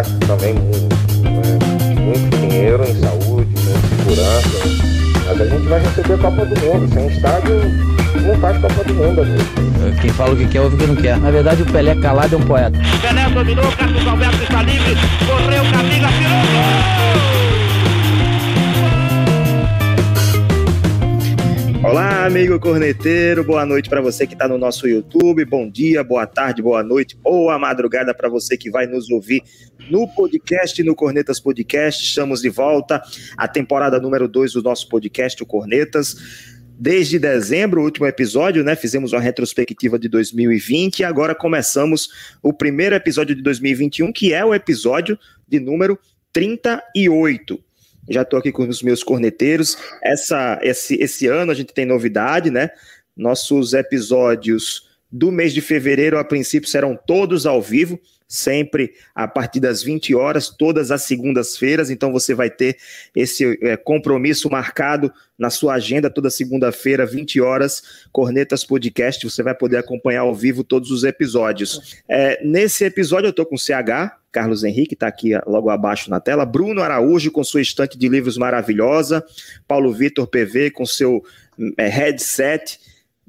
gasto também muito, né? muito dinheiro em saúde, em segurança. Mas a gente vai receber a Copa do Mundo. Sem estádio, não faz Copa do Mundo, amigo. Quem fala o que quer, ouve o que não quer. Na verdade, o Pelé calado é um poeta. Pelé dominou, Carlos Alberto está livre, correu, Camila, tirou, gol! Olá, amigo corneteiro, boa noite para você que está no nosso YouTube, bom dia, boa tarde, boa noite, boa madrugada para você que vai nos ouvir no podcast, no Cornetas Podcast. Estamos de volta, a temporada número 2 do nosso podcast, o Cornetas desde dezembro, o último episódio, né? Fizemos uma retrospectiva de 2020 e agora começamos o primeiro episódio de 2021, que é o episódio de número 38. Já estou aqui com os meus corneteiros. Essa, esse, esse ano a gente tem novidade, né? Nossos episódios do mês de fevereiro, a princípio, serão todos ao vivo sempre a partir das 20 horas, todas as segundas-feiras. Então você vai ter esse é, compromisso marcado na sua agenda toda segunda-feira, 20 horas, Cornetas Podcast. Você vai poder acompanhar ao vivo todos os episódios. É, nesse episódio eu estou com o CH, Carlos Henrique está aqui logo abaixo na tela, Bruno Araújo com sua estante de livros maravilhosa, Paulo Vitor PV com seu é, headset,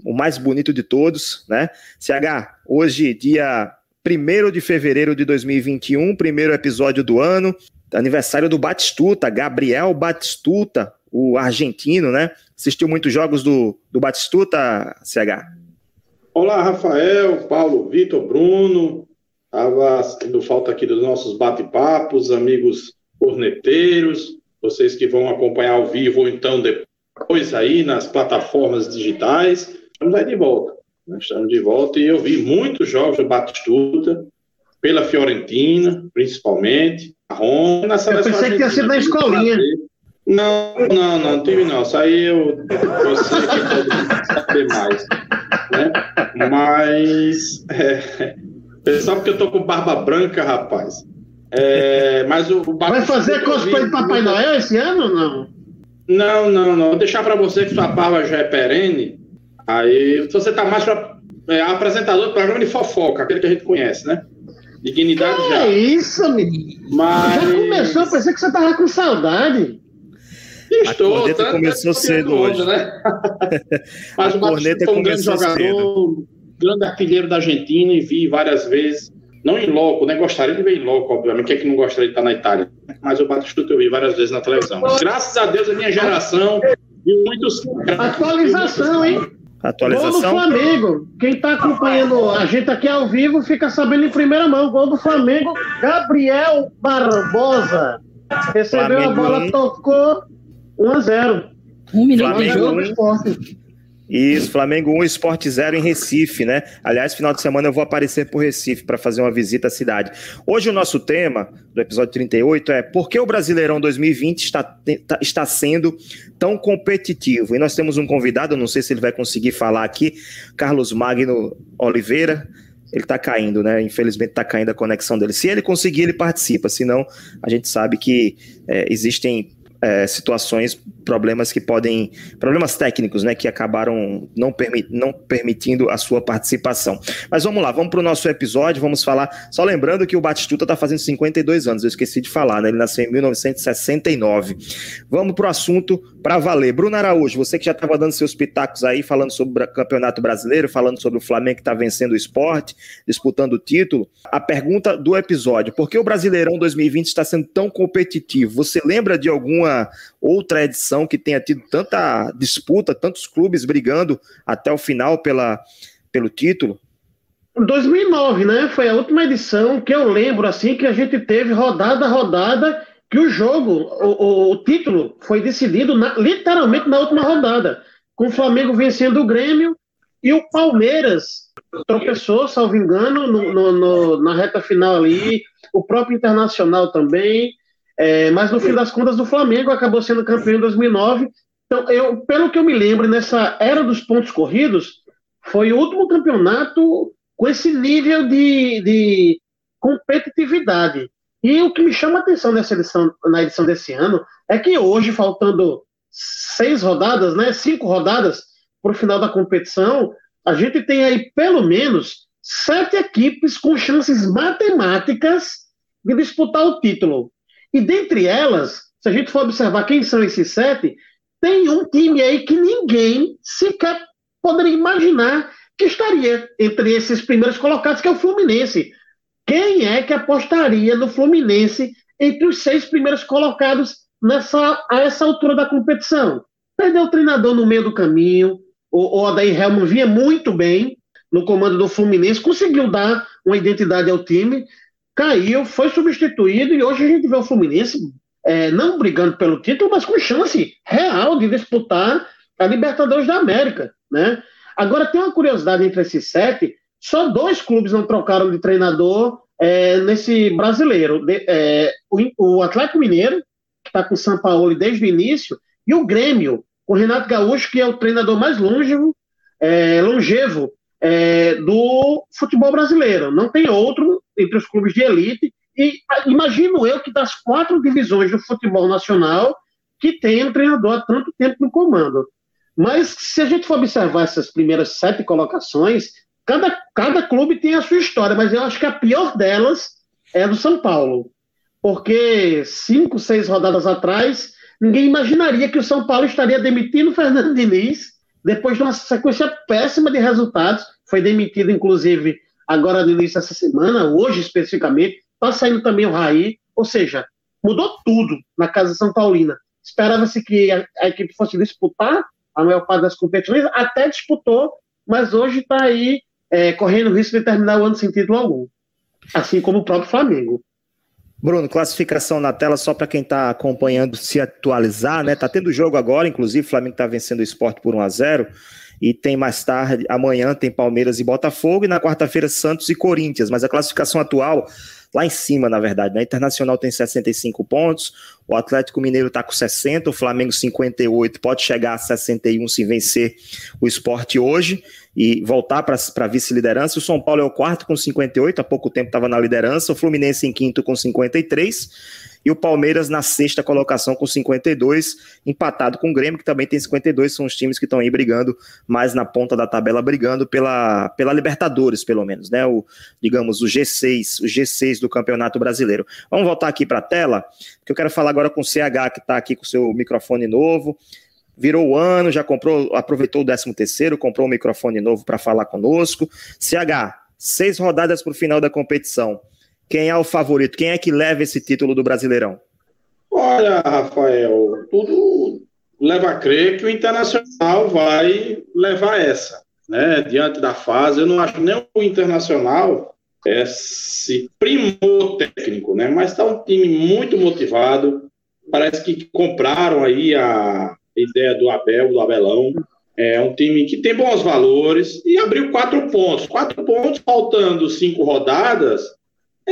o mais bonito de todos, né? CH, hoje, dia 1 de fevereiro de 2021, primeiro episódio do ano, aniversário do Batistuta, Gabriel Batistuta, o argentino, né? Assistiu muitos jogos do, do Batistuta, CH? Olá, Rafael, Paulo, Vitor, Bruno. Estava sendo falta aqui dos nossos bate-papos, amigos corneteiros, vocês que vão acompanhar ao vivo ou então depois aí nas plataformas digitais. Estamos aí de volta. Nós estamos de volta e eu vi muitos jogos do Batistuta, pela Fiorentina, principalmente, a Roma, na seleção Eu pensei que tinha sido na escolinha. Não, não, não tive não. Isso aí eu, você que pode saber mais. Né? Mas, é, sabe que eu tô com barba branca, rapaz. É, mas o, o Vai fazer cosplay de Papai Noel esse ano ou não? Não, não, não. Vou deixar para você que sua barba já é perene. Aí você tá mais para é, apresentador do programa de fofoca, aquele que a gente conhece, né? Dignidade que já. É isso, amigo. Mas... Já começou, pensei que você tava com saudade. Estou, a corneta começou cedo hoje. Né? Mas a o corneta foi um grande jogador, cedo. Grande artilheiro da Argentina e vi várias vezes. Não em loco, né? Gostaria de ver em loco, obviamente. Quem é que não gostaria de estar na Itália? Mas o Batistuta eu vi várias vezes na televisão. Graças a Deus, a minha geração viu muitos. Atualização, hein? Atualização. Gol do Flamengo. Quem está acompanhando a gente aqui ao vivo fica sabendo em primeira mão. Gol do Flamengo, Gabriel Barbosa. Recebeu Flamengo a bola, tocou 1 a 0 Um milhão de jogos. Isso, Flamengo 1, Sport 0 em Recife, né? Aliás, final de semana eu vou aparecer por Recife para fazer uma visita à cidade. Hoje o nosso tema do episódio 38 é por que o Brasileirão 2020 está, tá, está sendo tão competitivo? E nós temos um convidado, não sei se ele vai conseguir falar aqui, Carlos Magno Oliveira, ele está caindo, né? Infelizmente está caindo a conexão dele. Se ele conseguir, ele participa, senão a gente sabe que é, existem é, situações, problemas que podem, problemas técnicos, né, que acabaram não, permi não permitindo a sua participação. Mas vamos lá, vamos para o nosso episódio, vamos falar, só lembrando que o Batistuta está fazendo 52 anos, eu esqueci de falar, né, ele nasceu em 1969. Vamos para o assunto para valer. Bruno Araújo, você que já estava dando seus pitacos aí, falando sobre o Campeonato Brasileiro, falando sobre o Flamengo que está vencendo o esporte, disputando o título, a pergunta do episódio, por que o Brasileirão 2020 está sendo tão competitivo? Você lembra de alguma outra edição que tenha tido tanta disputa, tantos clubes brigando até o final pela, pelo título? 2009, né? Foi a última edição que eu lembro assim que a gente teve rodada a rodada que o jogo, o, o, o título foi decidido na, literalmente na última rodada, com o Flamengo vencendo o Grêmio e o Palmeiras tropeçou, salvo engano, no, no, no, na reta final ali, o próprio Internacional também, é, mas no fim das contas, o Flamengo acabou sendo campeão em 2009. Então, eu, pelo que eu me lembro, nessa era dos pontos corridos, foi o último campeonato com esse nível de, de competitividade. E o que me chama a atenção nessa edição, na edição desse ano é que hoje, faltando seis rodadas, né, cinco rodadas para o final da competição, a gente tem aí pelo menos sete equipes com chances matemáticas de disputar o título. E dentre elas, se a gente for observar quem são esses sete, tem um time aí que ninguém sequer poderia imaginar que estaria entre esses primeiros colocados, que é o Fluminense. Quem é que apostaria no Fluminense entre os seis primeiros colocados nessa, a essa altura da competição? Perdeu o treinador no meio do caminho, o, o Adair Helman vinha muito bem no comando do Fluminense, conseguiu dar uma identidade ao time, caiu, foi substituído e hoje a gente vê o Fluminense é, não brigando pelo título, mas com chance real de disputar a Libertadores da América, né? Agora tem uma curiosidade entre esses sete, só dois clubes não trocaram de treinador é, nesse brasileiro, de, é, o, o Atlético Mineiro, que está com o São Paulo desde o início, e o Grêmio, o Renato Gaúcho, que é o treinador mais longevo, é, longevo é, do futebol brasileiro. Não tem outro entre os clubes de elite. E imagino eu que das quatro divisões do futebol nacional que tem um treinador há tanto tempo no comando. Mas se a gente for observar essas primeiras sete colocações, cada, cada clube tem a sua história, mas eu acho que a pior delas é a do São Paulo. Porque cinco, seis rodadas atrás, Ninguém imaginaria que o São Paulo estaria demitindo o Fernando Diniz depois de uma sequência péssima de resultados. Foi demitido, inclusive, agora no início dessa semana, hoje especificamente. Está saindo também o Raí. Ou seja, mudou tudo na Casa São Paulina. Esperava-se que a, a, equipe fosse disputar a maior parte das competições, até disputou, mas hoje está aí é, correndo o risco de terminar o ano sem título algum. Assim como o próprio Flamengo. Bruno, classificação na tela só para quem está acompanhando se atualizar, né? Tá tendo jogo agora, inclusive o Flamengo está vencendo o esporte por 1 a 0 e tem mais tarde, amanhã tem Palmeiras e Botafogo e na quarta-feira Santos e Corinthians, mas a classificação atual lá em cima, na verdade. Né? Internacional tem 65 pontos, o Atlético Mineiro está com 60, o Flamengo 58, pode chegar a 61 se vencer o esporte hoje e voltar para a vice-liderança. O São Paulo é o quarto com 58, há pouco tempo estava na liderança, o Fluminense em quinto com 53 e o Palmeiras na sexta colocação com 52, empatado com o Grêmio, que também tem 52, são os times que estão aí brigando mais na ponta da tabela, brigando pela, pela Libertadores, pelo menos, né? O, digamos, o G6, o G6 do Campeonato Brasileiro. Vamos voltar aqui para a tela, que eu quero falar agora com o CH, que está aqui com o seu microfone novo. Virou o ano, já comprou, aproveitou o 13 terceiro, comprou um microfone novo para falar conosco. CH, seis rodadas para o final da competição. Quem é o favorito? Quem é que leva esse título do Brasileirão? Olha, Rafael, tudo leva a crer que o Internacional vai levar essa, né? Diante da fase, eu não acho nem o Internacional esse primor técnico, né? Mas está um time muito motivado. Parece que compraram aí a ideia do Abel, do Abelão. É um time que tem bons valores e abriu quatro pontos. Quatro pontos, faltando cinco rodadas,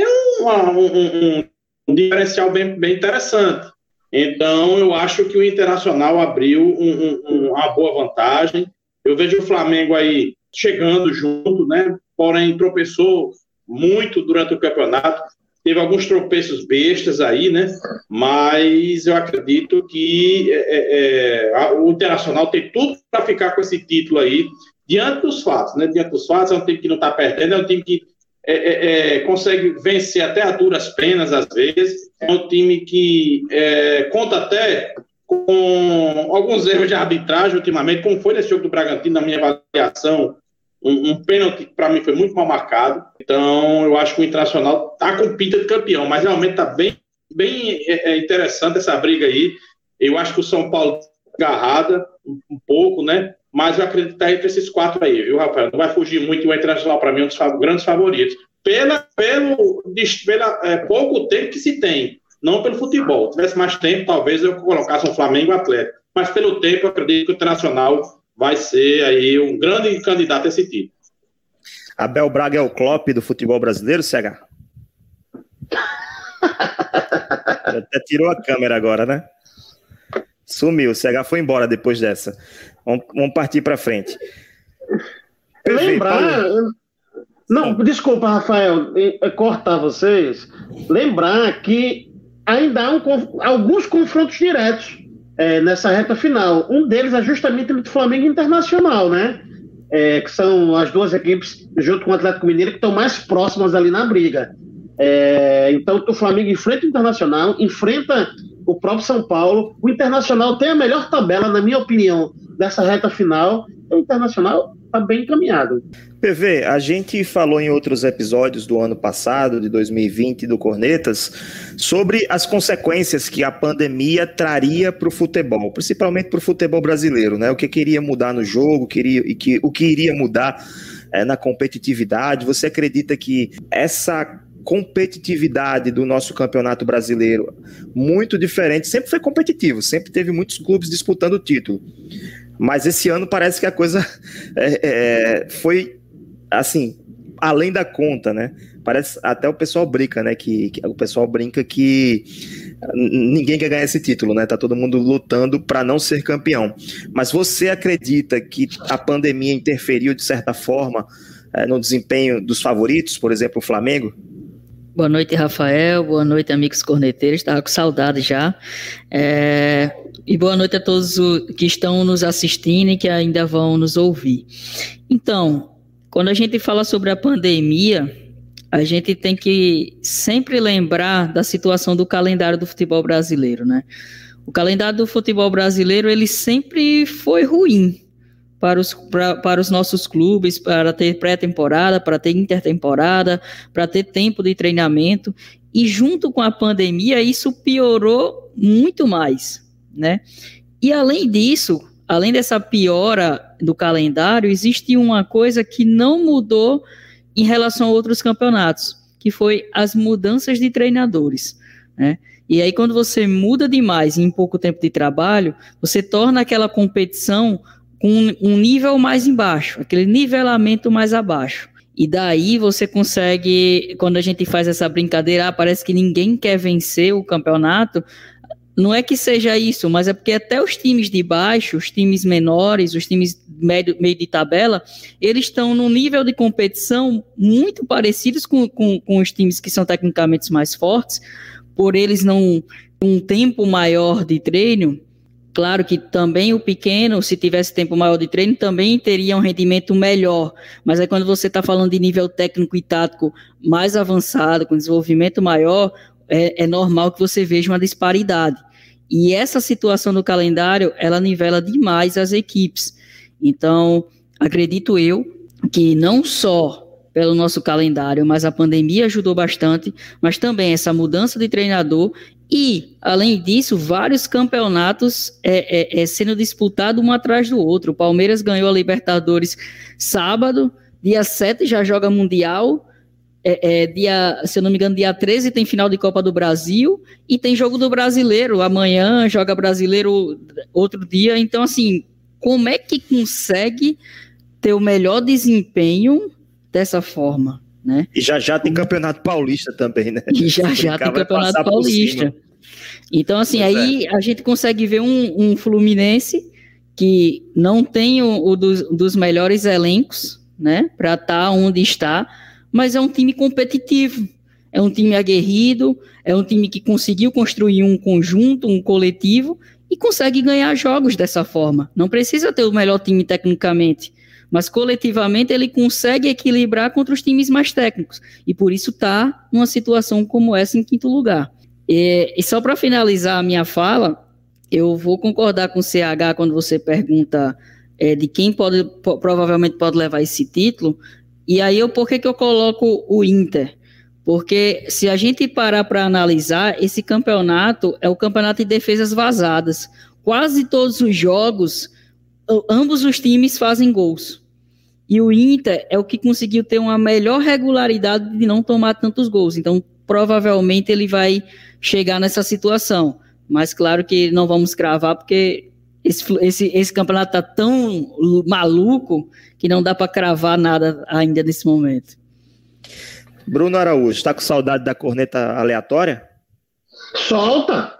é um, um, um diferencial bem, bem interessante. Então, eu acho que o Internacional abriu um, um, uma boa vantagem. Eu vejo o Flamengo aí chegando junto, né? Porém, tropeçou muito durante o campeonato. Teve alguns tropeços bestas aí, né? Mas eu acredito que é, é, o Internacional tem tudo para ficar com esse título aí, diante dos fatos, né? Diante dos fatos, é um time que não está perdendo, é um time que é, é, é, consegue vencer até a duras penas, às vezes. É um time que é, conta até com alguns erros de arbitragem ultimamente, como foi nesse jogo do Bragantino, na minha avaliação. Um, um pênalti, para mim, foi muito mal marcado. Então, eu acho que o Internacional está com pinta de campeão, mas realmente está bem, bem é, interessante essa briga aí. Eu acho que o São Paulo agarrada um, um pouco, né? Mas eu acredito que tá entre esses quatro aí, viu, Rafael? Não vai fugir muito e o Internacional, para mim, é um dos grandes favoritos. Pela, pelo pela, é, pouco tempo que se tem, não pelo futebol. Se tivesse mais tempo, talvez eu colocasse um Flamengo Atlético. Mas pelo tempo, eu acredito que o Internacional vai ser aí um grande candidato a esse título. Abel Braga é o Klopp do futebol brasileiro, CH? Até tirou a câmera agora, né? Sumiu, o CH foi embora depois dessa. Vamos, vamos partir para frente. Lembrar. Não, desculpa, Rafael, cortar vocês. Lembrar que ainda há um, alguns confrontos diretos é, nessa reta final. Um deles é justamente o Flamengo Internacional, né? É, que são as duas equipes, junto com o Atlético Mineiro, que estão mais próximas ali na briga. É, então, o Flamengo enfrenta o Internacional, enfrenta o próprio São Paulo. O Internacional tem a melhor tabela, na minha opinião, dessa reta final. O Internacional está bem encaminhado. PV, a gente falou em outros episódios do ano passado, de 2020, do Cornetas, sobre as consequências que a pandemia traria para o futebol, principalmente para o futebol brasileiro, né? O que queria mudar no jogo, queria, e que, o que iria mudar é, na competitividade. Você acredita que essa competitividade do nosso campeonato brasileiro muito diferente, sempre foi competitivo, sempre teve muitos clubes disputando o título. Mas esse ano parece que a coisa é, é, foi assim, além da conta, né? Parece até o pessoal brinca, né? Que, que o pessoal brinca que ninguém quer ganhar esse título, né? Tá todo mundo lutando para não ser campeão. Mas você acredita que a pandemia interferiu de certa forma é, no desempenho dos favoritos, por exemplo, o Flamengo? Boa noite, Rafael. Boa noite, amigos corneteiros. Estava com saudade já. É... E boa noite a todos que estão nos assistindo e que ainda vão nos ouvir. Então, quando a gente fala sobre a pandemia, a gente tem que sempre lembrar da situação do calendário do futebol brasileiro, né? O calendário do futebol brasileiro ele sempre foi ruim para os, pra, para os nossos clubes, para ter pré-temporada, para ter intertemporada, para ter tempo de treinamento. E junto com a pandemia, isso piorou muito mais, né? E além disso, além dessa piora do calendário, existe uma coisa que não mudou em relação a outros campeonatos, que foi as mudanças de treinadores, né? E aí, quando você muda demais em pouco tempo de trabalho, você torna aquela competição com um nível mais embaixo, aquele nivelamento mais abaixo. E daí você consegue, quando a gente faz essa brincadeira, ah, parece que ninguém quer vencer o campeonato, não é que seja isso, mas é porque até os times de baixo, os times menores, os times médio, meio de tabela, eles estão num nível de competição muito parecidos com, com, com os times que são tecnicamente mais fortes, por eles não um tempo maior de treino. Claro que também o pequeno, se tivesse tempo maior de treino, também teria um rendimento melhor. Mas aí quando você está falando de nível técnico e tático mais avançado, com desenvolvimento maior, é, é normal que você veja uma disparidade. E essa situação do calendário, ela nivela demais as equipes. Então, acredito eu que não só pelo nosso calendário, mas a pandemia ajudou bastante, mas também essa mudança de treinador e, além disso, vários campeonatos é, é, é sendo disputados um atrás do outro. O Palmeiras ganhou a Libertadores sábado, dia 7 já joga Mundial, é, é, dia, se eu não me engano, dia 13 tem final de Copa do Brasil e tem jogo do brasileiro. Amanhã joga brasileiro outro dia. Então, assim, como é que consegue ter o melhor desempenho dessa forma? Né? E já já tem campeonato paulista também, né? E já já tem campeonato paulista. Então, assim, pois aí é. a gente consegue ver um, um Fluminense que não tem o, o dos, dos melhores elencos, né, para estar tá onde está mas é um time competitivo, é um time aguerrido, é um time que conseguiu construir um conjunto, um coletivo e consegue ganhar jogos dessa forma. Não precisa ter o melhor time tecnicamente, mas coletivamente ele consegue equilibrar contra os times mais técnicos e por isso está numa situação como essa em quinto lugar. E, e só para finalizar a minha fala, eu vou concordar com o CH quando você pergunta é, de quem pode, provavelmente pode levar esse título. E aí, eu, por que, que eu coloco o Inter? Porque se a gente parar para analisar, esse campeonato é o campeonato de defesas vazadas. Quase todos os jogos, ambos os times fazem gols. E o Inter é o que conseguiu ter uma melhor regularidade de não tomar tantos gols. Então, provavelmente ele vai chegar nessa situação. Mas claro que não vamos cravar, porque esse, esse, esse campeonato tá tão maluco que não dá para cravar nada ainda nesse momento. Bruno Araújo, está com saudade da corneta aleatória? Solta!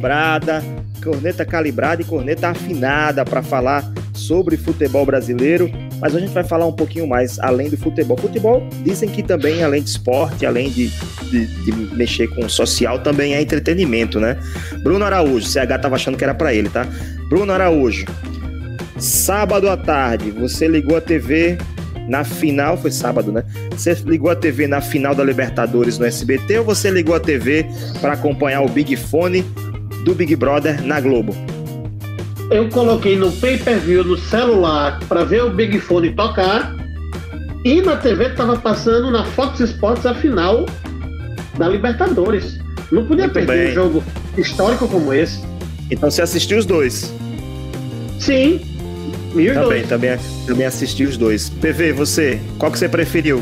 Calibrada, corneta calibrada e corneta afinada para falar sobre futebol brasileiro mas a gente vai falar um pouquinho mais além do futebol. Futebol, dizem que também, além de esporte, além de, de, de mexer com o social, também é entretenimento, né? Bruno Araújo, CH tava achando que era para ele, tá? Bruno Araújo, sábado à tarde, você ligou a TV na final, foi sábado, né? Você ligou a TV na final da Libertadores no SBT ou você ligou a TV para acompanhar o Big Fone do Big Brother na Globo? Eu coloquei no pay-per-view no celular para ver o Big Fone tocar e na TV estava passando na Fox Sports a final da Libertadores. Não podia Muito perder bem. um jogo histórico como esse. Então você assistiu os dois. Sim. E os Também, dois. também, também assisti os dois. PV, você, qual que você preferiu?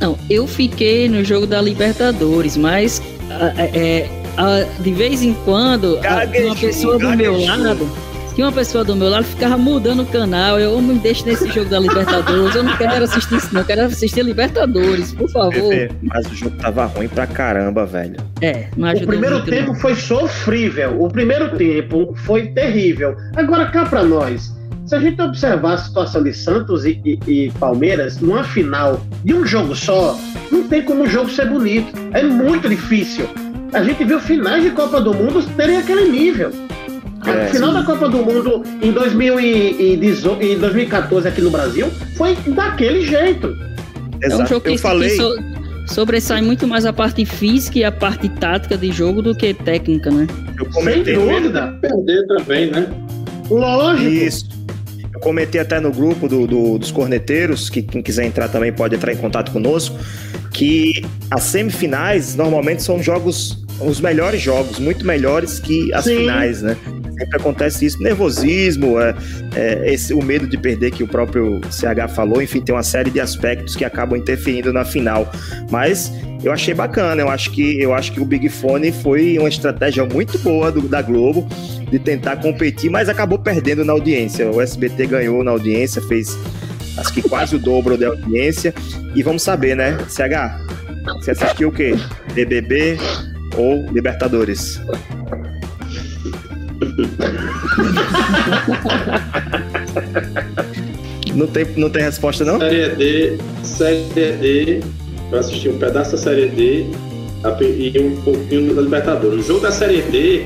Não, eu fiquei no jogo da Libertadores, mas a- é, a- de vez em quando a- Gaguejou, uma pessoa do meu lado, tinha uma pessoa do meu lado ficava mudando o canal. Eu me deixo nesse jogo da Libertadores. Eu não quero assistir isso, não. Eu quero assistir Libertadores, por favor. Mas o jogo tava ruim pra caramba, velho. É, não O primeiro muito, tempo não. foi sofrível. O primeiro tempo foi terrível. Agora cá para nós. Se a gente observar a situação de Santos e, e- e Palmeiras numa final de um jogo só, não tem como o jogo ser bonito. É muito difícil. A gente viu finais de Copa do Mundo terem aquele nível. É, final sim. da Copa do Mundo em 2018 em 2014 aqui no Brasil foi daquele jeito. É um Exato. jogo que, Eu falei. que so- sobressai muito mais a parte física e a parte tática de jogo do que técnica, né? Eu Sem comentei. dúvida. Perder também, né? Lógico. Isso. Eu comentei até no grupo do, do- dos corneteiros, que quem quiser entrar também pode entrar em contato conosco, que as semifinais normalmente são jogos, os melhores jogos, muito melhores que as Sim. finais, né? Sempre acontece isso, nervosismo, é, é, esse, o medo de perder que o próprio CH falou, enfim, tem uma série de aspectos que acabam interferindo na final. Mas eu achei bacana, eu acho que eu acho que o Big Fone foi uma estratégia muito boa do- da Globo de tentar competir, mas acabou perdendo na audiência. O SBT ganhou na audiência, fez acho que quase o dobro da audiência. E vamos saber, né, CH? Você assistiu o quê? BBB ou Libertadores? Não tem, não tem resposta, não? Série D, Série D, eu assisti um pedaço da Série D e um pouquinho da Libertadores. O jogo da Série D,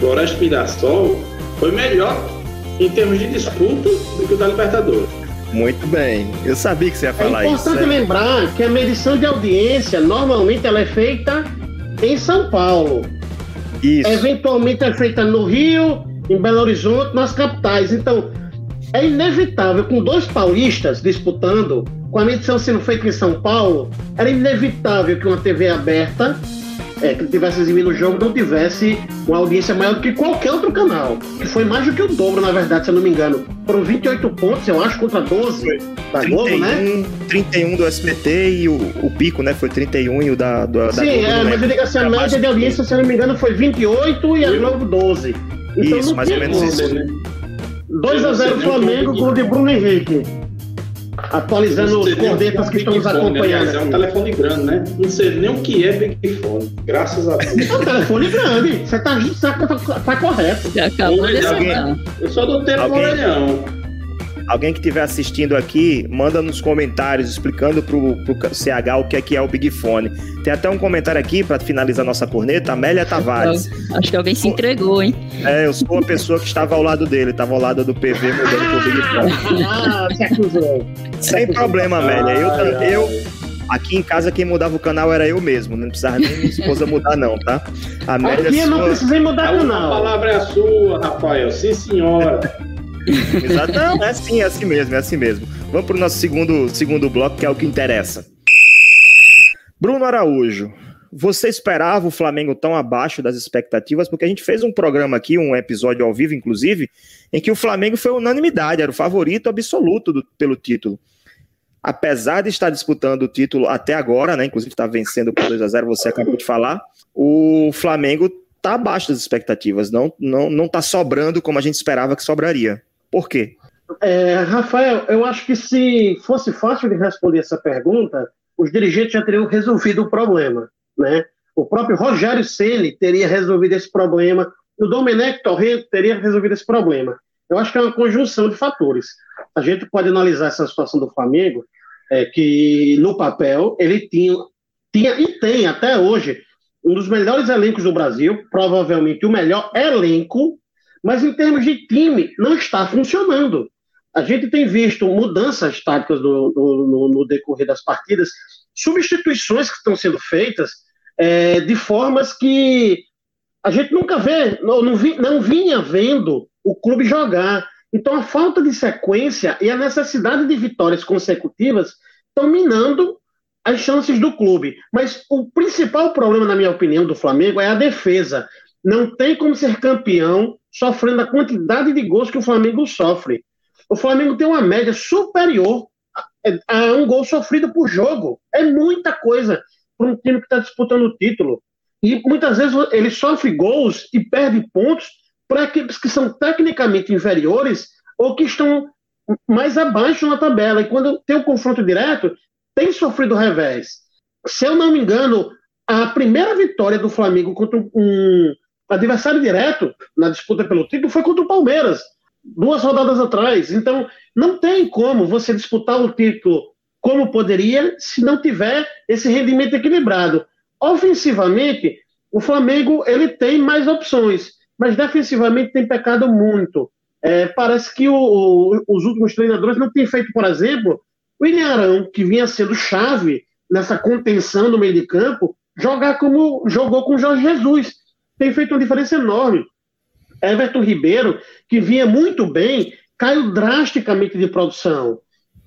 Floresta e Mirassol, foi melhor em termos de disputa do que o da Libertadores. Muito bem. Eu sabia que você ia É falar isso. importante né? lembrar que a medição de audiência normalmente ela é feita em São Paulo. Isso. Eventualmente é feita no Rio, em Belo Horizonte, nas capitais. Então, é inevitável, com dois paulistas disputando, com a medição sendo feita em São Paulo, era inevitável que uma TV aberta, é, que estivesse exibindo o jogo, não tivesse uma audiência maior do que qualquer outro canal. Que foi mais do que o dobro, na verdade, se eu não me engano. Foram 28 pontos, eu acho, contra 12 da Globo, né? 31, 31 do SBT e o, o pico, né? Foi 31 e o da, do, da Sim, Globo, é, não mas eu digo assim, a média de audiência, se eu não me engano, foi 28 e a. Globo 12. Então Isso, mais ou menos isso. 2 a 0 Flamengo, gol de Bruno Henrique. Atualizando os cornetas que estão nos acompanhando. Aliás, é um telefone grande, né? Não sei nem o que é Big Fone. Graças a Deus. É um telefone grande. Você tá, tá, tá, tá correto. Já acabou de. Eu só dou tempo Alguém- orelhão. Alguém que estiver assistindo aqui, manda nos comentários explicando pro, pro CH o que é que é o Big Fone. Tem até um comentário aqui para finalizar nossa corneta, Amélia Tavares. Acho que alguém se entregou, hein? É, eu sou a pessoa que estava ao lado dele, estava ao lado do PV mudando pro Big Fone. Ah, se acusou. Sem problema, Amélia. Eu, eu, aqui em casa, quem mudava o canal era eu mesmo. Não precisava nem minha esposa mudar, não, tá? A Amélia Aqui eu não sua... precisei mudar A última canal. palavra é a sua, Rafael. Sim, senhora. Exato. Não, é assim, é assim mesmo, é assim mesmo. Vamos pro nosso segundo, segundo bloco, que é o que interessa. Bruno Araújo, você esperava o Flamengo tão abaixo das expectativas? Porque a gente fez um programa aqui, um episódio ao vivo, inclusive, em que o Flamengo foi unanimidade, era o favorito absoluto do- pelo título. Apesar de estar disputando o título até agora, né? Inclusive está vencendo por 2 a 0 você acabou de falar. O Flamengo está abaixo das expectativas, não, não, não tá sobrando como a gente esperava que sobraria. Por quê? É, Rafael, eu acho que se fosse fácil de responder essa pergunta, os dirigentes já teriam resolvido o problema, né? O próprio Rogério Ceni teria resolvido esse problema, o Domenech Torrento teria resolvido esse problema. Eu acho que é uma conjunção de fatores. A gente pode analisar essa situação do Flamengo, é, que no papel ele tinha, tinha e tem até hoje um dos melhores elencos do Brasil, provavelmente o melhor elenco, mas em termos de time não está funcionando. a gente tem visto mudanças táticas no, no, no decorrer das partidas, substituições que estão sendo feitas é, de formas que a gente nunca vê, não, não, vi, não vinha vendo o clube jogar. Então a falta de sequência e a necessidade de vitórias consecutivas estão minando as chances do clube. Mas o principal problema, na minha opinião, do Flamengo é a defesa. Não tem como ser campeão sofrendo a quantidade de gols que o Flamengo sofre. O Flamengo tem uma média superior a, um gol sofrido por jogo. É muita coisa para um time que está disputando o título. E muitas vezes ele sofre gols e perde pontos para equipes que são tecnicamente inferiores ou que estão mais abaixo na tabela. E quando tem o um confronto direto, tem sofrido revés. Se eu não me engano, a primeira vitória do Flamengo contra um adversário direto na disputa pelo título foi contra o Palmeiras duas rodadas atrás. Então, não tem como você disputar o título como poderia se não tiver esse rendimento equilibrado. Ofensivamente, o Flamengo ele tem mais opções, mas defensivamente tem pecado muito. É, parece que o, o, os últimos treinadores não têm feito, por exemplo, o William Arão, que vinha sendo chave nessa contenção no meio de campo, jogar como jogou com o Jorge Jesus. Tem feito uma diferença enorme. Everton Ribeiro, que vinha muito bem, caiu drasticamente de produção.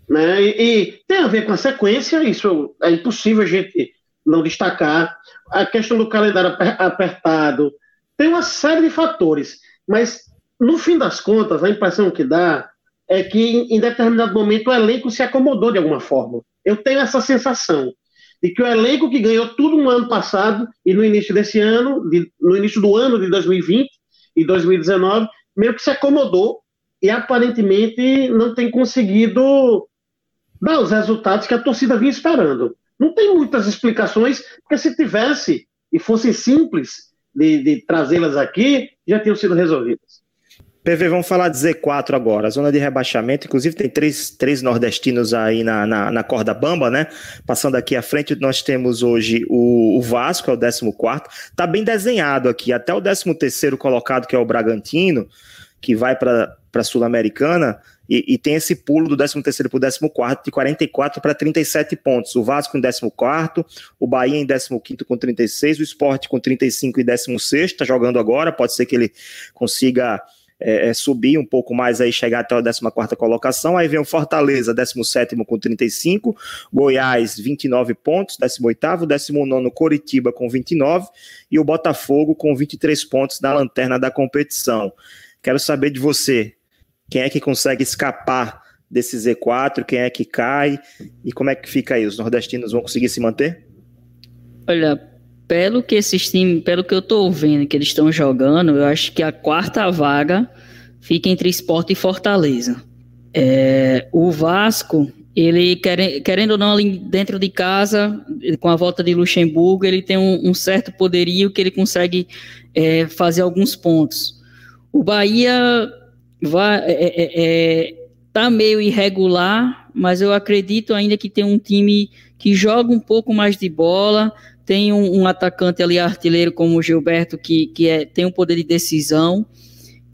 Né? E, e, tem a ver com a sequência, isso é impossível a gente não destacar. A questão do calendário apertado, tem uma série de fatores, mas no fim das contas, a impressão que dá é que em determinado momento o elenco se acomodou de alguma forma. Eu tenho essa sensação de que o elenco que ganhou tudo no ano passado e no início desse ano, de, no início do ano de 2020, e 2019, meio que se acomodou e aparentemente não tem conseguido dar os resultados que a torcida vinha esperando. Não tem muitas explicações, porque se tivesse e fossem simples de, de trazê-las aqui, já tinham sido resolvidas. PV, vamos falar de Z4 agora, zona de rebaixamento. Inclusive, tem três, três nordestinos aí na, na, na, corda bamba, né? Passando aqui à frente, nós temos hoje o, o Vasco, é o 14. Tá bem desenhado aqui. Até o 13 colocado, que é o Bragantino, que vai para a Sul-Americana, e, e, tem esse pulo do 13 para o 14, de 44 para 37 pontos. O Vasco em 14, o Bahia em 15 com 36, o Sport com 35 e 16, está jogando agora. Pode ser que ele consiga é, é, subir um pouco mais aí, chegar até a 14 colocação. Aí vem o Fortaleza, 17 com 35, Goiás, 29 pontos, 18, 19 Coritiba com 29 e o Botafogo com 23 pontos na lanterna da competição. Quero saber de você, quem é que consegue escapar desse Z4, quem é que cai e como é que fica aí? Os nordestinos vão conseguir se manter? Olha, pelo que esses times, pelo que eu tô vendo que eles estão jogando, eu acho que a quarta vaga fica entre Esporte e Fortaleza. É, o Vasco, ele querendo ou não, dentro de casa, com a volta de Luxemburgo, ele tem um, um certo poderio que ele consegue é, fazer alguns pontos. O Bahia vai, é, é, é tá meio irregular, mas eu acredito ainda que tem um time que joga um pouco mais de bola, tem um, um, atacante ali artilheiro como o Gilberto que, que é, tem um poder de decisão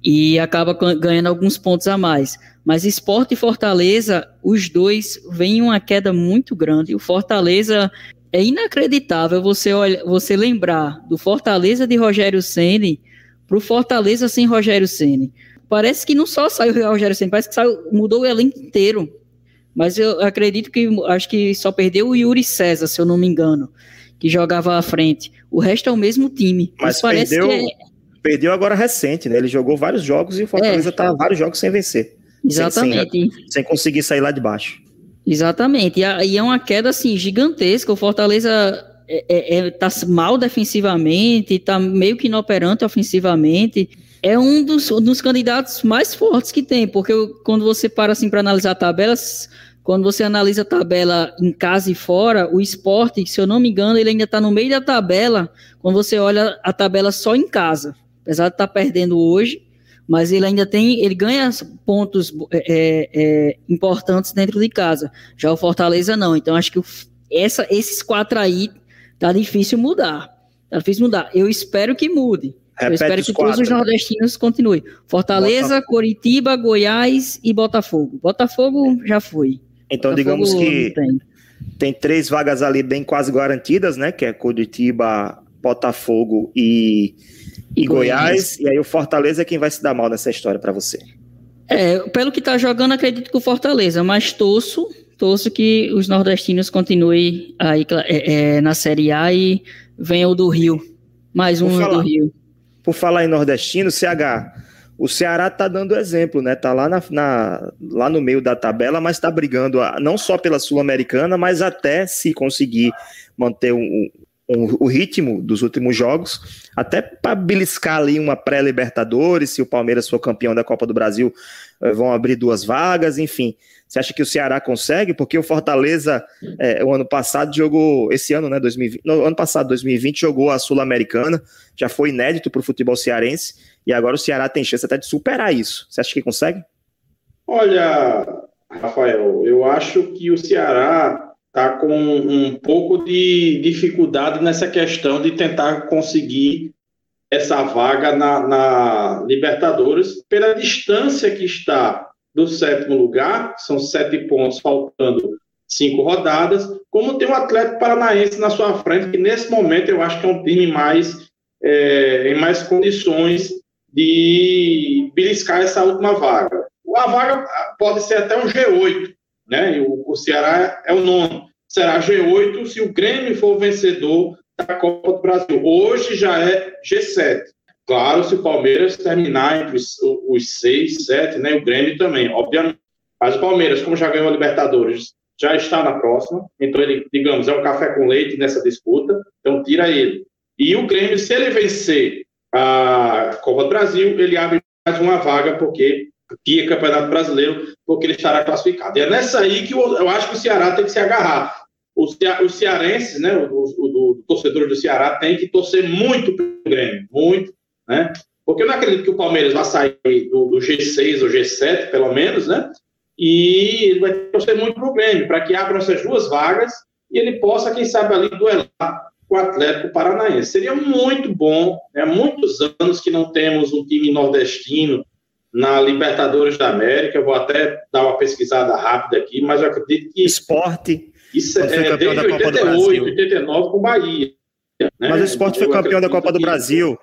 e acaba ganhando alguns pontos a mais. Mas Esporte e Fortaleza, os dois vêm uma queda muito grande. O Fortaleza é inacreditável você olha, você lembrar do Fortaleza de Rogério Ceni para o Fortaleza sem Rogério Ceni. Parece que não só saiu o Rogério Ceni, parece que saiu, mudou o elenco inteiro. Mas eu acredito que acho que só perdeu o Yuri César, se eu não me engano que jogava à frente. O resto é o mesmo time. Mas, perdeu, é... perdeu agora recente, né? Ele jogou vários jogos e o Fortaleza está é. vários jogos sem vencer. Exatamente. Sem, sem, sem, conseguir sair lá de baixo. Exatamente. E, e é uma queda assim gigantesca. O Fortaleza é, é, é, tá mal defensivamente, está meio que inoperante ofensivamente. É um dos, dos candidatos mais fortes que tem, porque quando você para assim para analisar tabelas, quando você analisa a tabela em casa e fora, o esporte, se eu não me engano, ele ainda está no meio da tabela quando você olha a tabela só em casa. Apesar de estar tá perdendo hoje, mas ele ainda tem, ele ganha pontos é, é, é, importantes dentro de casa. Já o Fortaleza não. Então acho que o, essa, esses quatro aí tá difícil mudar. Tá difícil mudar. Eu espero que mude. Eu espero que todos os nordestinos continuem. Fortaleza, Botafogo. Coritiba, Goiás e Botafogo. Botafogo já foi. Então, Botafogo digamos que tem. tem. três vagas ali bem quase garantidas, né? Que é Coritiba, Botafogo e, e, Goiás. Goiás. E aí o Fortaleza é quem vai se dar mal nessa história para você. É, pelo que tá jogando, acredito que o Fortaleza, mas torço, torço que os nordestinos continuem aí é, é, na Série A e venham o do Rio. Mais um falar, do Rio. Por falar em nordestino, CH, o Ceará tá dando exemplo, né? Tá lá, na, na lá no meio da tabela, mas tá brigando a, não só pela Sul-Americana, mas até se conseguir manter um, um, o ritmo dos últimos jogos, até para beliscar ali uma pré-Libertadores, se o Palmeiras for campeão da Copa do Brasil, eh, vão abrir duas vagas, enfim. Você acha que o Ceará consegue? Porque o Fortaleza, é, o ano passado jogou, esse ano, né, 2020, no ano passado, 2020, jogou a Sul-Americana, já foi inédito para o futebol cearense, e agora o Ceará tem chance até de superar isso. Você acha que consegue? Olha, Rafael, eu acho que o Ceará está com um pouco de dificuldade nessa questão de tentar conseguir essa vaga na, na Libertadores pela distância que está do sétimo lugar, são sete pontos faltando cinco rodadas, como tem o um Atlético Paranaense na sua frente, que nesse momento eu acho que é um time mais é, em mais condições de beliscar essa última vaga. A vaga pode ser até um G8, né? O, Ceará é o nono. Será G8 se o Grêmio for vencedor da Copa do Brasil. Hoje já é G7. Claro, se o Palmeiras terminar entre os, os seis, sete, né? O Grêmio também, obviamente. Mas o Palmeiras, como já ganhou a Libertadores, já está na próxima. Então, ele, digamos, é um café com leite nessa disputa. Então, tira ele. E o Grêmio, se ele vencer a Copa do Brasil, ele abre mais uma vaga, porque Pia Campeonato Brasileiro, porque ele estará classificado. E é nessa aí que eu, eu acho que o Ceará tem que se agarrar. Os, os cearenses, né, os, os, torcedores do Ceará, tem que torcer muito pelo Grêmio, muito, né? Porque eu não acredito que o Palmeiras vá sair do, do G6 ou G7, pelo menos, né? E ele vai torcer muito para o Grêmio, para que abram essas duas vagas e ele possa, quem sabe, ali duelar o Atlético Paranaense. Seria muito bom, né? há muitos anos que não temos um time nordestino na Libertadores da América. Eu vou até dar uma pesquisada rápida aqui, mas eu acredito que. Esporte. Isso é desde 88, 89 com Bahia. Né? Mas o esporte foi campeão da Copa do Brasil.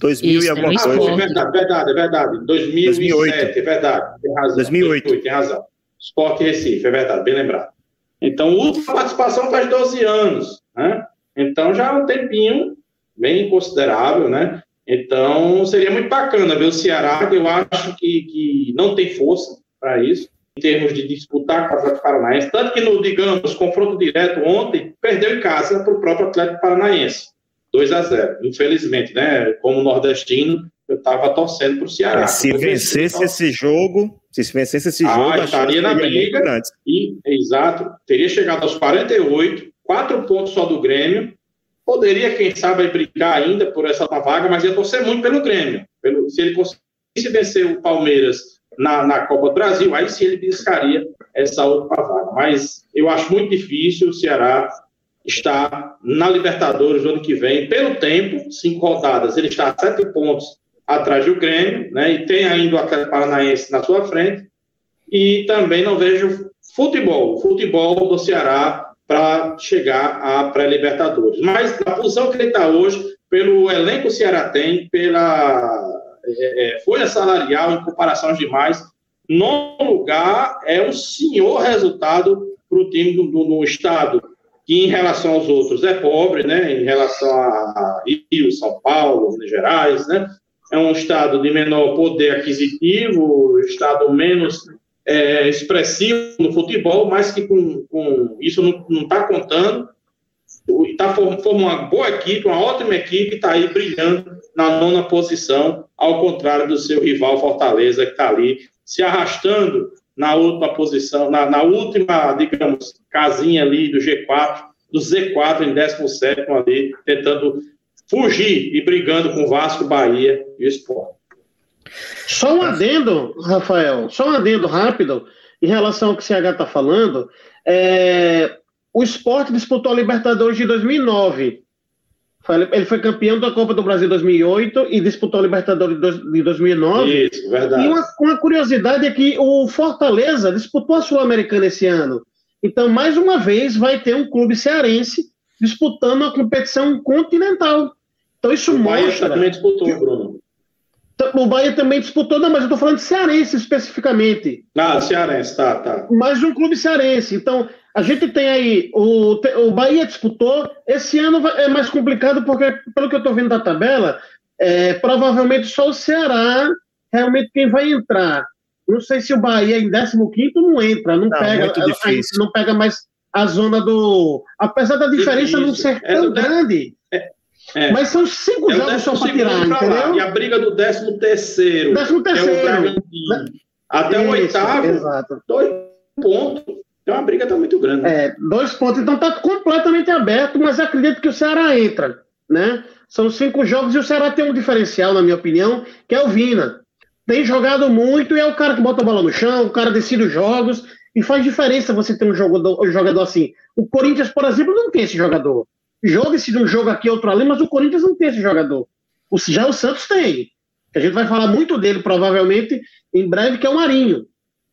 2000 Isso, e alguma ah, coisa. É verdade, verdade, é verdade. 2007, 2008. é verdade. Tem razão. 2008. 2008. Tem razão. Esporte Recife, é verdade, bem lembrado. Então, a última participação faz 12 anos, né? Então, já é um tempinho bem considerável, né? Então, seria muito bacana ver o Ceará, que eu acho que, que não tem força para isso, em termos de disputar com o Atlético Paranaense. Tanto que, no, digamos, confronto direto ontem, perdeu em casa para o próprio Atlético Paranaense. 2 a 0 Infelizmente, né? Como nordestino, eu estava torcendo para o Ceará. É, se vencesse esse jogo, se vencesse esse ah, jogo, estaria na briga. E, exato, teria chegado aos 48, quatro pontos só do Grêmio, Poderia, quem sabe, brigar ainda por essa vaga, mas ia torcer muito pelo Grêmio. Pelo, se ele conseguisse vencer o Palmeiras na, na Copa do Brasil, aí sim ele buscaria essa outra vaga. Mas eu acho muito difícil o Ceará estar na Libertadores no ano que vem, pelo tempo, cinco rodadas, ele está a sete pontos atrás do Grêmio, né, e tem ainda o Atlético Paranaense na sua frente, e também não vejo futebol, futebol do Ceará para chegar à pré-Libertadores. Mas na posição que ele está hoje, pelo elenco que o Ceará tem, pela é, é, folha salarial em comparação aos demais, no lugar é um senhor resultado para o time do, do, do, estado, que em relação aos outros é pobre, né? Em relação a Rio, São Paulo, Minas Gerais, né? É um estado de menor poder aquisitivo, estado menos é, expressivo no futebol, mas que com, com isso não está contando. Está formando uma boa equipe, uma ótima equipe, está aí brilhando na nona posição, ao contrário do seu rival Fortaleza, que está ali se arrastando na última posição, na, na, última, digamos, casinha ali do G4, do Z4 em 17 ali, tentando fugir e brigando com Vasco, Bahia e o Sport. Só um adendo, Rafael, só um adendo rápido em relação ao que o CH está falando. É, o esporte disputou a Libertadores de 2009. Ele foi campeão da Copa do Brasil 2008 e disputou a Libertadores de 2009. Isso, verdade. E uma, uma curiosidade é que o Fortaleza disputou a Sul-Americana esse ano. Então, mais uma vez, vai ter um clube cearense disputando a competição continental. Então, isso o mostra. O Bahia também disputou, Bruno. O Bahia também disputou, não, mas eu estou falando de cearense especificamente. Ah, cearense, tá, tá. Mais um clube cearense. Então, a gente tem aí, o, o Bahia disputou, esse ano é mais complicado porque, pelo que eu estou vendo da tabela, é, provavelmente só o Ceará realmente quem vai entrar. Não sei se o Bahia em 15 não entra, não, não pega, não pega mais a zona do. Apesar da diferença não ser é tão é, grande. É, é, mas são cinco é jogos só para tirar, entendeu? E a briga do 13 terceiro. Décimo terceiro. É até o oitavo. Exato. Dois pontos. É uma briga tá muito grande. É, dois pontos. Então tá completamente aberto, mas acredito que o Ceará entra, né? São cinco jogos e o Ceará tem um diferencial, na minha opinião, que é o Vina. Tem jogado muito e é o cara que bota a bola no chão, o cara decide os jogos e faz diferença você ter um jogador, um jogador assim. O Corinthians, por exemplo, não tem esse jogador. Joga-se de um jogo aqui, outro ali, mas o Corinthians não tem esse jogador. O, já o Santos tem. A gente vai falar muito dele, provavelmente, em breve, que é o Marinho.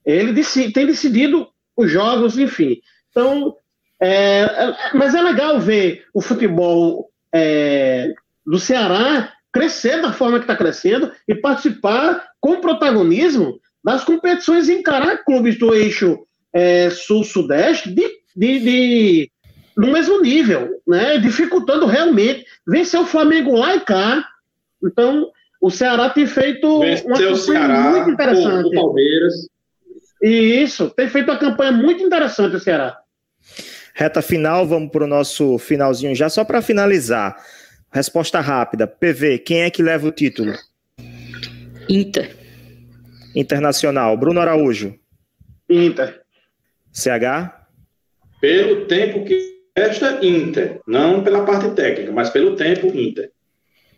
Ele decide, tem decidido os jogos, enfim. Então, é, é, mas é legal ver o futebol é, do Ceará crescer da forma que está crescendo e participar com protagonismo das competições e encarar clubes do eixo é, sul-sudeste de, de, de, no mesmo nível, né? dificultando realmente vencer o Flamengo lá e cá. Então, o Ceará tem feito Venceu uma campanha muito interessante. O Palmeiras. E isso, tem feito uma campanha muito interessante o Ceará. Reta final, vamos para o nosso finalzinho já, só para finalizar. Resposta rápida. PV, quem é que leva o título? Inter. Internacional. Bruno Araújo. Inter. CH? Pelo tempo que resta, Inter. Não pela parte técnica, mas pelo tempo, Inter.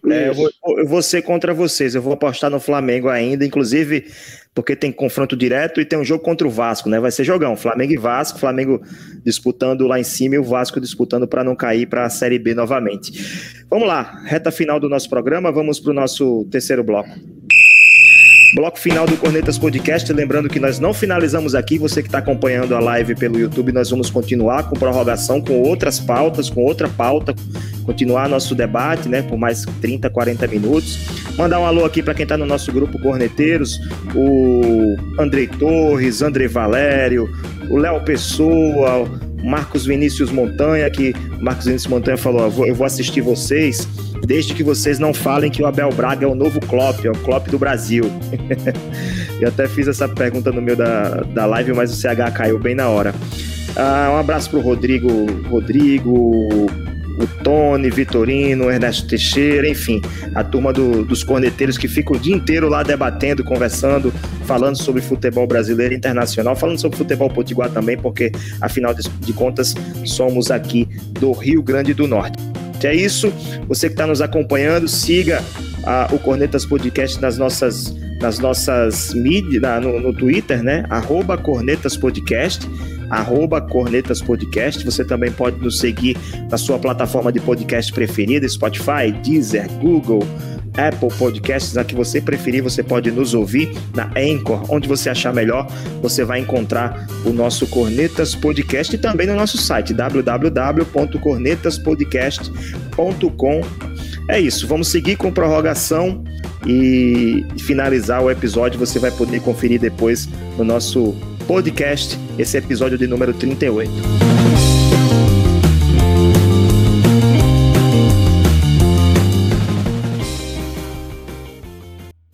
É, eu, vou, eu, vou, ser contra vocês. Eu vou apostar no Flamengo ainda, inclusive porque tem confronto direto e tem um jogo contra o Vasco, né? Vai ser jogão. Flamengo e Vasco, Flamengo disputando lá em cima e o Vasco disputando para não cair para a Série B novamente. Vamos lá, reta final do nosso programa. Vamos para o nosso terceiro bloco. Bloco final do Cornetas Podcast. Lembrando que nós não finalizamos aqui. Você que está acompanhando a live pelo YouTube, nós vamos continuar com prorrogação, com outras pautas, com outra pauta, continuar nosso debate, né, por mais 30, 40 minutos. Mandar um alô aqui para quem está no nosso grupo Corneteiros, o Andrei Torres, André Valério, o Léo Pessoa, Marcos Vinícius Montanha, que Marcos Vinícius Montanha falou: eu vou assistir vocês desde que vocês não falem que o Abel Braga é o novo Klopp, é o Klopp do Brasil. eu até fiz essa pergunta no meio da, da live, mas o CH caiu bem na hora. Ah, um abraço pro Rodrigo, Rodrigo, o Tony, Vitorino, Ernesto Teixeira, enfim, a turma do, dos corneteiros que fica o dia inteiro lá debatendo, conversando, falando sobre futebol brasileiro e internacional, falando sobre futebol potiguar também, porque afinal de, contas somos aqui do Rio Grande do Norte. É isso. Você que está nos acompanhando, siga a, o Cornetas Podcast nas nossas, nas nossas mídias, no, no, Twitter, né? Arroba Cornetas Podcast. Arroba Cornetas Podcast. Você também pode nos seguir na sua plataforma de podcast preferida, Spotify, Deezer, Google, Apple Podcasts, a que você preferir, você pode nos ouvir na Anchor, onde você achar melhor, você vai encontrar o nosso Cornetas Podcast e também no nosso site www.cornetaspodcast.com. É isso, vamos seguir com prorrogação e finalizar o episódio. Você vai poder conferir depois no nosso podcast, esse episódio de número 38.